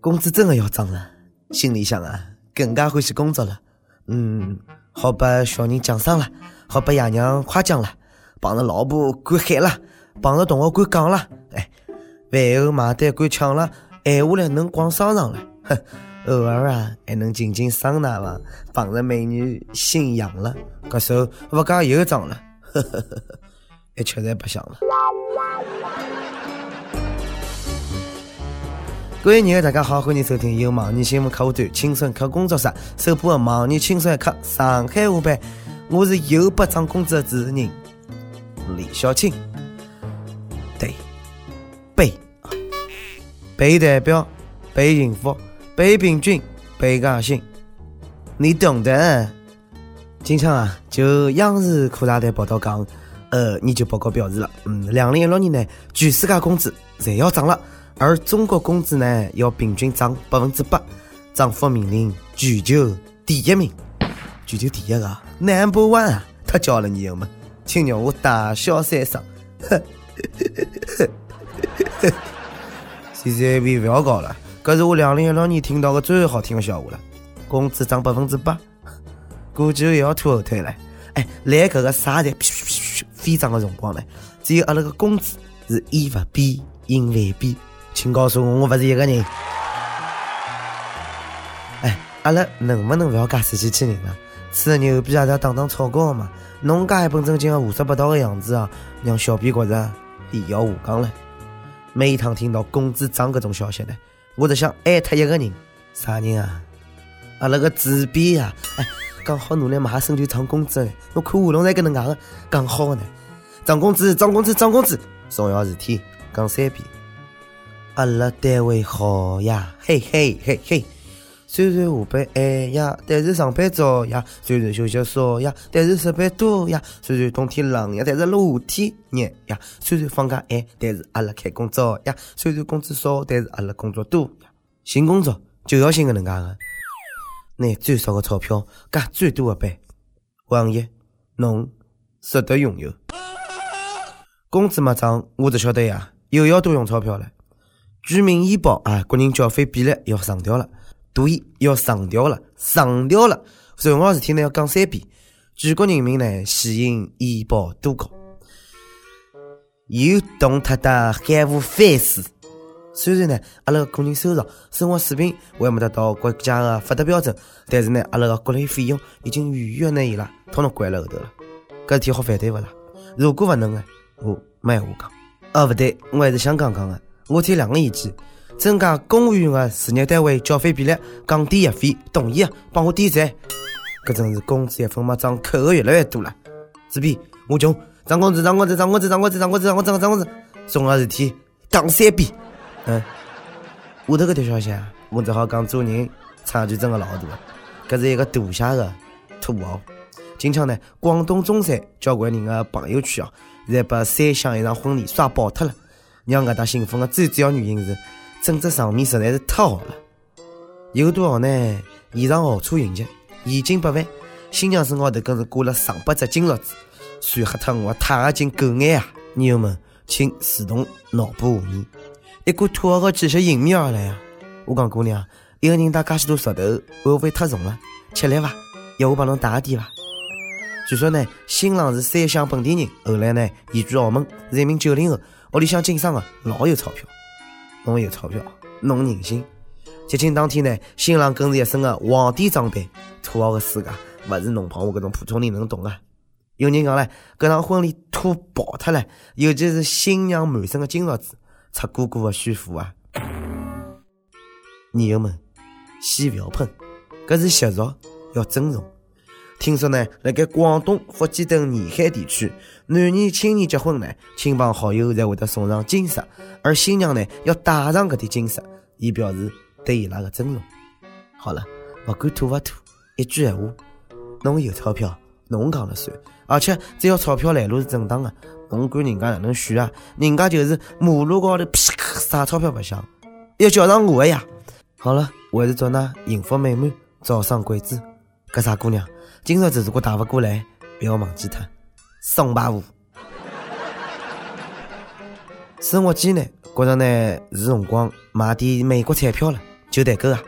工资真的要涨了，心里想啊，更加欢喜工作了。嗯，好把小人奖赏了，好把爷娘夸奖了，帮着老婆管喊了，帮着同学管讲了。哎，饭后买单管抢了，闲下来能逛商场了。哼，偶尔啊还能进进桑拿房，帮着美女心痒了，搿手不加又涨了。呵呵呵呵，一吃侪白相了。各位朋友，大家好，欢迎收听由网易新闻客户端轻松一刻工作室首播的网易轻松一刻上海话版。我是又不涨工资的主持人李小青。对，背，背代表，背幸福，背平均，背高兴，你懂的。经常啊，就央视科大队报道讲，呃，研究报告表示了，嗯，两零一六年呢，全世界工资侪要涨了。而中国工资呢，要平均涨百分之八，涨幅名列全球第一名。全球第一个，Number One 啊！太骄傲了，吗，请让我大笑三声。现在别不要搞了，这是我两零一六年听到的最好听的笑话了。工资涨百分之八，估计也要拖后腿了。哎，来这个啥的飞涨的辰光呢？只有阿拉个工资是以不变应万变。请告诉我，我不是一个人。哎，阿拉能不能不要介死机器人了？吹牛逼也是要打打草稿嘛？侬介一本正经的胡说八道的样子啊，让小编觉着也要下岗了。每一趟听到工资涨这种消息呢，我只想艾特一个人，啥人啊？阿拉个主编啊！哎，刚好努力马上就涨工资了，我看话筒在跟能讲的，刚好呢，涨工资，涨工资，涨工资，重要事体讲三遍。阿拉单位好呀，嘿嘿嘿嘿。虽然下班晚呀，但是上班早呀；虽然休息少呀，但是上班多呀；虽然冬天冷呀，但是夏天热呀；虽然放假晚，但是阿拉开工早呀；虽然工资少，但是阿拉工作多呀。寻工作就要寻个能介个，拿最少的钞票，加最多的班。王爷，侬值得拥有。工资没涨，我只晓得呀，又要多用钞票了。居民医保啊，国人缴费比例要上调了，对，要上调了，上调了。重要事体呢要讲三遍。全国人民呢喜迎医保多高，又动他的海无反思。虽然呢，阿拉个人收入、生活水平还没达到国家的发达标准，但是呢，阿拉个各类费用已经远远难以了，统统关了后头了。搿事体好反对勿啦？如果勿能呢，我没闲话讲。哦，勿对，我还是想讲讲个。我提两个意见：增加公务员的事业单位缴费比例，降低役费。同意啊，帮我点赞。搿真是工资一分没涨，扣的越来越多了。这边我穷，涨工资，涨工资，涨工资，涨工资，涨工资，涨工资，涨工资。重要事体讲三遍。嗯，下头搿条消息啊，我只好讲做人差距真的老大。搿是一个大写的土豪。今腔呢，广东中山交关人的朋友圈啊，侪把三湘一场婚礼刷爆脱了。让搿搭兴奋的最主要原因是，整只场面实在是太好了。有多好呢？现场豪车云集，现金百万，新娘身高头更是挂了上百只金镯子，帅黑脱我钛合金狗眼啊！友们，请自动脑补画面，一股土豪的气息迎面而来啊！我讲姑娘，一个人带介许多石头，会不会太重了？吃力伐？要我帮侬带点伐？据说呢，新郎是三湘本地人，后来呢移居澳门，是一名九零后。屋里向经商的老有钞票，侬有钞票，侬任性。结亲当天呢，新郎更是一身的皇帝装扮，土豪的世界不是侬帮我搿种普通人能懂啊。有人讲嘞，搿场婚礼土爆脱了，尤其是新娘满身的金镯子，出姑姑的炫富啊！女友们，先勿要喷，搿是习俗，要尊重。听说呢，辣盖广东、福建等沿海地区，男女青年结婚呢，亲朋好友才会得送上金饰，而新娘呢要戴上搿点金饰，以表示对伊拉的尊重。好了，不管土不土，一句闲话，侬有钞票，侬讲了算。而且只要钞票来路是正当的，侬管人家哪能选啊？人家就是马路高头噼咔撒钞票白相，要叫上我的呀！好了，我还是祝㑚幸福美满，早生贵子。搿啥姑娘？今朝子如果打不过来，不要忘记他，送把舞。生活艰难，觉着呢是辰光买点美国彩票了。就代购啊。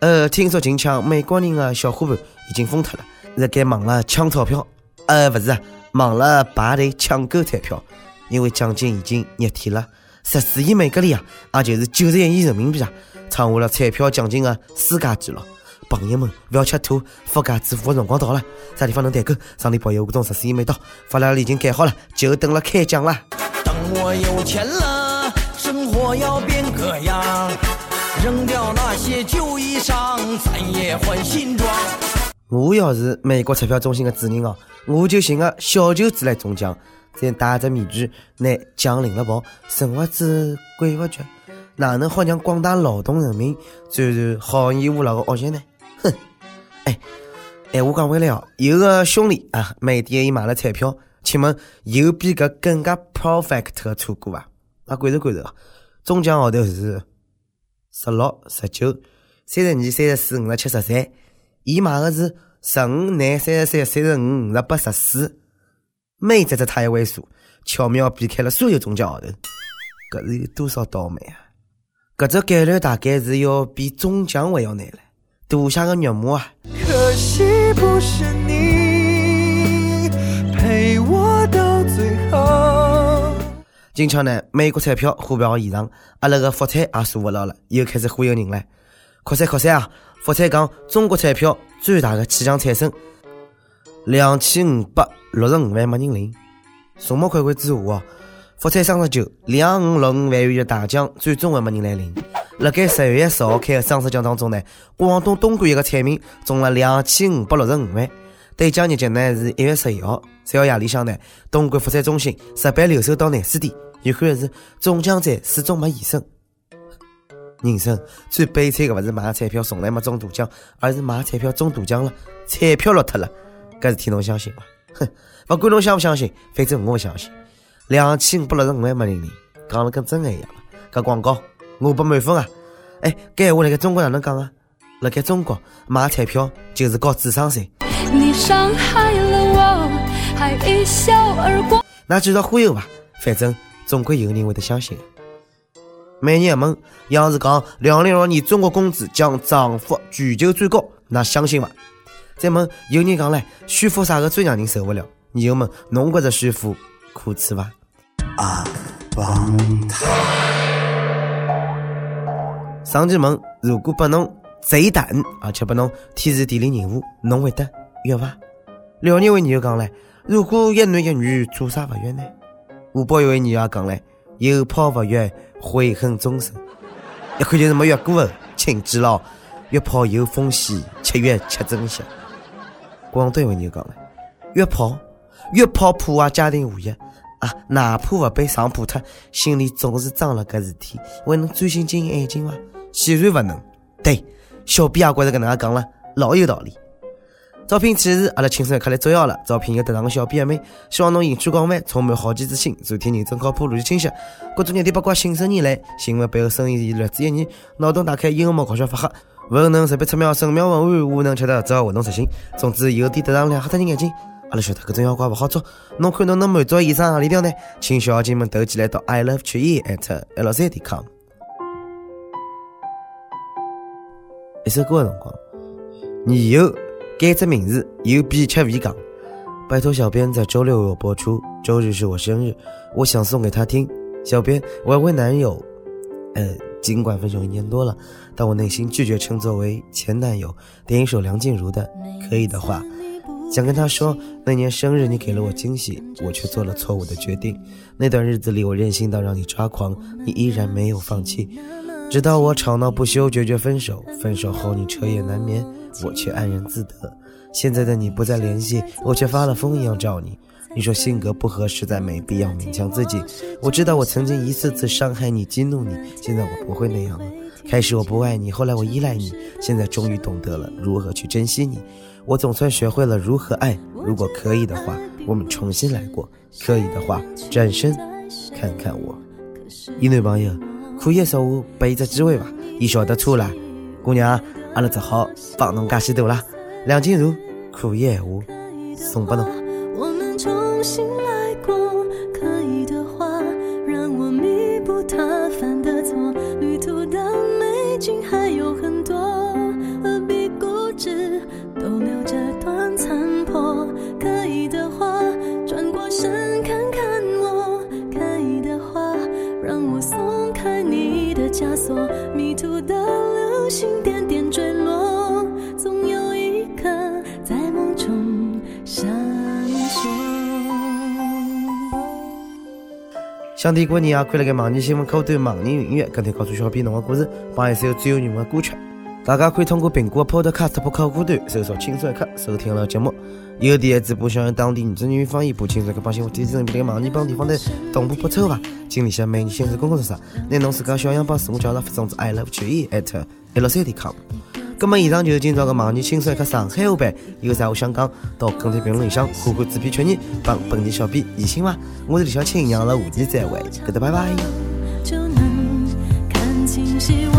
呃，听说近腔美国人的小伙伴已经疯脱了，在该忙了抢钞票，呃，不是啊，忙了排队抢购彩票，因为奖金已经热天了，十四亿美格里啊，也就是九十一亿人民币啊，创下了彩票奖金的世界纪录。朋友们，不要吃土，发家致富的辰光到了。啥地方能代购？上帝保佑，我中十四亿没到，发票已经盖好了，就等了开奖了。等我有钱了，生活要变个样，扔掉那些旧衣裳，咱也换新装。我要是美国彩票中心的主人哦，我就寻个小舅子来中奖，再戴着面具，拿奖领了跑，神不知鬼不觉，哪能好让广大劳动人民转入好逸恶劳的恶习呢？哼，哎，哎，我讲回来哦，有个兄弟啊，美店伊买了彩票，请问有比搿更加 perfect 的错过伐？啊，关注关注啊，中奖号头是十六、十九、三十二、三十四、五十七、十三，伊买的是十五、廿、三十三、三十五、五十八、十四，每只只他一位数，巧妙避开了所有中奖号头，搿是有多少倒霉啊？搿只概率大概是要比中奖还要难了。赌下个肉麻啊！可惜不是你陪我到最后。今朝呢，美国彩票火爆现场，阿拉个福彩也坐不牢了，又开始忽悠人了。扩散扩散啊！福彩讲中国彩票最大的气象产生，两千五百六十五万没人领。众目睽睽之下哦，福彩双十九两五六五万元的大奖，最终还没人来领。辣盖十月十号开的双十奖当中呢，广东东莞一个彩民中了两千五百六十五万。兑奖日期呢是一月十一号。随后夜里向呢，东莞福彩中心值班留守到廿四点。遗憾的是中奖者始终没现身。人生最悲惨的不是买彩票从来没中大奖，而是买彩票中大奖了，彩票落脱了。搿事体侬相信吗？哼，不管侬相不相信，反正我不相信。两千五百六十五万没人领，讲了跟真的一样了。搿广告。我不满分啊！哎，搿话辣盖中国哪能讲啊？辣盖中国买彩票就是搞智商税。你伤害了我，还一笑而过。那继续忽悠吧，反正总归有人会得相信。每年一问，央视讲两零二年中国工资将涨幅全球最高，那相信伐？再问有人讲唻，炫富啥个最让人受不了？你又问侬觉着炫富可耻伐？啊，帮他。上期问：如果拨侬贼胆，而且拨侬天时地利人和，侬会得约伐？辽宁位女友讲唻：如果一男一女，做啥勿约呢？湖北一位女友讲唻：有炮勿约，悔恨终生。一看就是没约过的，请记牢：约炮有风险，七月吃珍惜。广东一位女讲唻：约炮，约炮破坏家庭和谐。啊，哪怕勿被上破脱，心里总是装了搿事体，还能专心经营爱情伐？显然勿能。对，小编也觉着搿能介讲了，老有道理。招聘启事，阿拉轻松一刻来作妖了。招聘有特长的小编妹，希望侬兴趣广泛，充满好奇之心，昨天认真靠谱，逻辑清晰。各种热点八卦，信手拈来。新闻背后深意略知一二，脑洞大开，幽默搞笑，发黑。文能识别出妙，神妙文案，武能吃得只要活动实行。总之，有点特长亮，吓脱人眼睛。阿拉晓得搿种妖怪勿好捉，侬看侬能满足以上何里条呢？请小妖精们投起来到 i love 曲艺 at l 三点 com。一首歌的辰光，你有改只名字，有比吃未讲。拜托小编在周六有播出，周日是我生日，我想送给他听。小编，我要为男友，呃，尽管分手一年多了，但我内心拒绝称作为前男友。点一首梁静茹的，可以的话。想跟他说，那年生日你给了我惊喜，我却做了错误的决定。那段日子里，我任性到让你抓狂，你依然没有放弃，直到我吵闹不休，决绝分手。分手后你彻夜难眠，我却安然自得。现在的你不再联系，我却发了疯一样找你。你说性格不合，实在没必要勉强自己。我知道我曾经一次次伤害你，激怒你，现在我不会那样了。开始我不爱你，后来我依赖你，现在终于懂得了如何去珍惜你。我总算学会了如何爱。如果可以的话，我们重新来过。可以的话，转身看看我。一女朋友可以说我给伊只机会吧？伊晓得错了，姑娘，阿拉只好帮侬加许多了。梁静茹，可以闲话送给侬。我们重新让我松开你的枷锁，迷途的流星点点坠落，总有一在梦中闪烁。想听过你啊，快来给网易新闻客户端、网易云音乐跟帖告诉小编侬的故事，帮一首最有你们的歌曲。大家可以通过苹果 Podcast 播客客户端搜索“轻松一刻”收听了节目。有电子播想用当地原汁原味方言播轻松一刻，帮新闻提前比那个网易帮地方台同步播出伐？请联系每日新闻工作室，拿侬自家小样帮自我介绍发送至 i love 九一 at l c 点 com。那么以上就是今朝的网易轻松一刻上海话版，有啥话想讲，到跟帖评论里向呼呼纸皮确认，帮本地小编疑心伐？我是李小青，让了下期再会，搿搭拜拜。就能看清晰我。